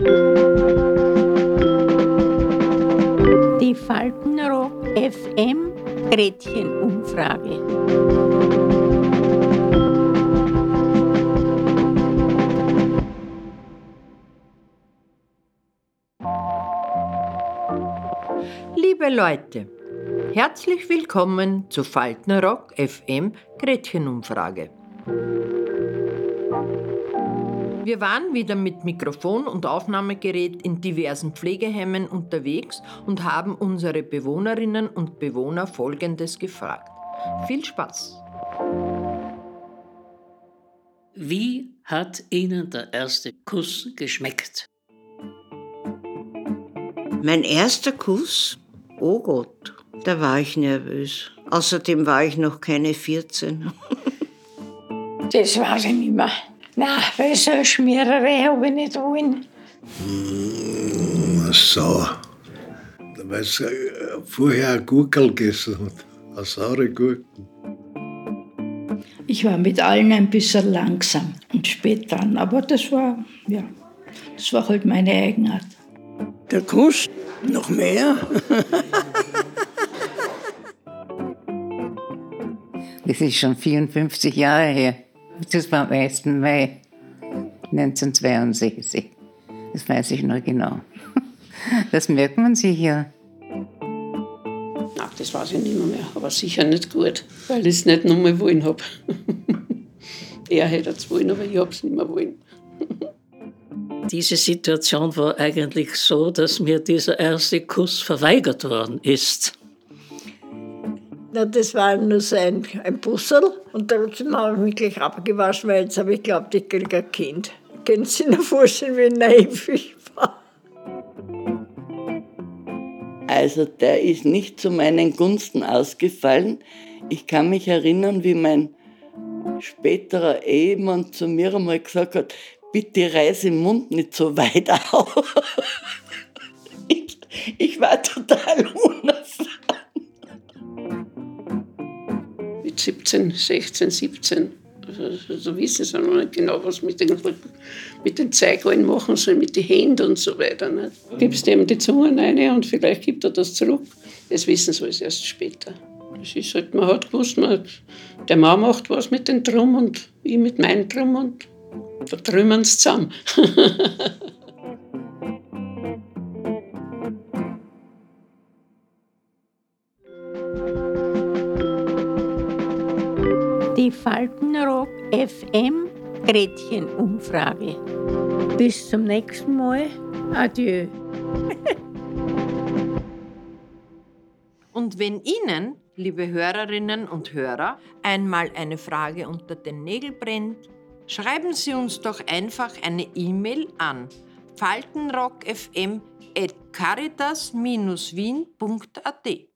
Die Faltenrock FM Gretchenumfrage. Liebe Leute, herzlich willkommen zu Faltenrock FM Gretchenumfrage. Wir waren wieder mit Mikrofon und Aufnahmegerät in diversen Pflegeheimen unterwegs und haben unsere Bewohnerinnen und Bewohner Folgendes gefragt. Viel Spaß! Wie hat Ihnen der erste Kuss geschmeckt? Mein erster Kuss? Oh Gott, da war ich nervös. Außerdem war ich noch keine 14. Das weiß ich nicht mehr. Nein, weil so eine Schmiererei habe ich nicht wollen. Hm, so. Weil sie äh, vorher ein Gurkel gegessen hat. Eine saure Gurken. Ich war mit allen ein bisschen langsam und spät dran, aber das war, ja, das war halt meine Eigenart. Der Kuss, noch mehr. Das ist schon 54 Jahre her. Das war am 1. Mai 1962. Das weiß ich noch genau. Das merkt man sich ja. Nein, das weiß ich nicht mehr, mehr. aber sicher nicht gut, weil ich es nicht noch mal wollen habe. er hätte es wollen, aber ich habe es nicht mehr wollen. Diese Situation war eigentlich so, dass mir dieser erste Kuss verweigert worden ist. Na, das war nur so ein, ein Bussel und trotzdem habe ich mich gleich abgewaschen, weil jetzt habe ich geglaubt, ich kriege ein Kind. Können Sie sich noch vorstellen, wie naiv ich war? Also der ist nicht zu meinen Gunsten ausgefallen. Ich kann mich erinnern, wie mein späterer Ehemann zu mir einmal gesagt hat, bitte reiß den Mund nicht so weit auf. Ich, ich war total unerfahren. Mit 17, 16, 17. Also, so wissen sie noch nicht genau, was mit den, mit den Zeigeln machen sollen, mit den Händen und so weiter. Nicht? Gibst ihm die Zunge rein und vielleicht gibt er das zurück. Das wissen sie alles erst später. Das ist halt, man hat gewusst, man, der Mann macht was mit dem Drum und ich mit meinem Drum und da trümmern sie zusammen. Die Faltenrock FM Gretchenumfrage. Bis zum nächsten Mal. Adieu. Und wenn Ihnen, liebe Hörerinnen und Hörer, einmal eine Frage unter den Nägeln brennt, schreiben Sie uns doch einfach eine E-Mail an faltenrockfm.caritas-wien.at.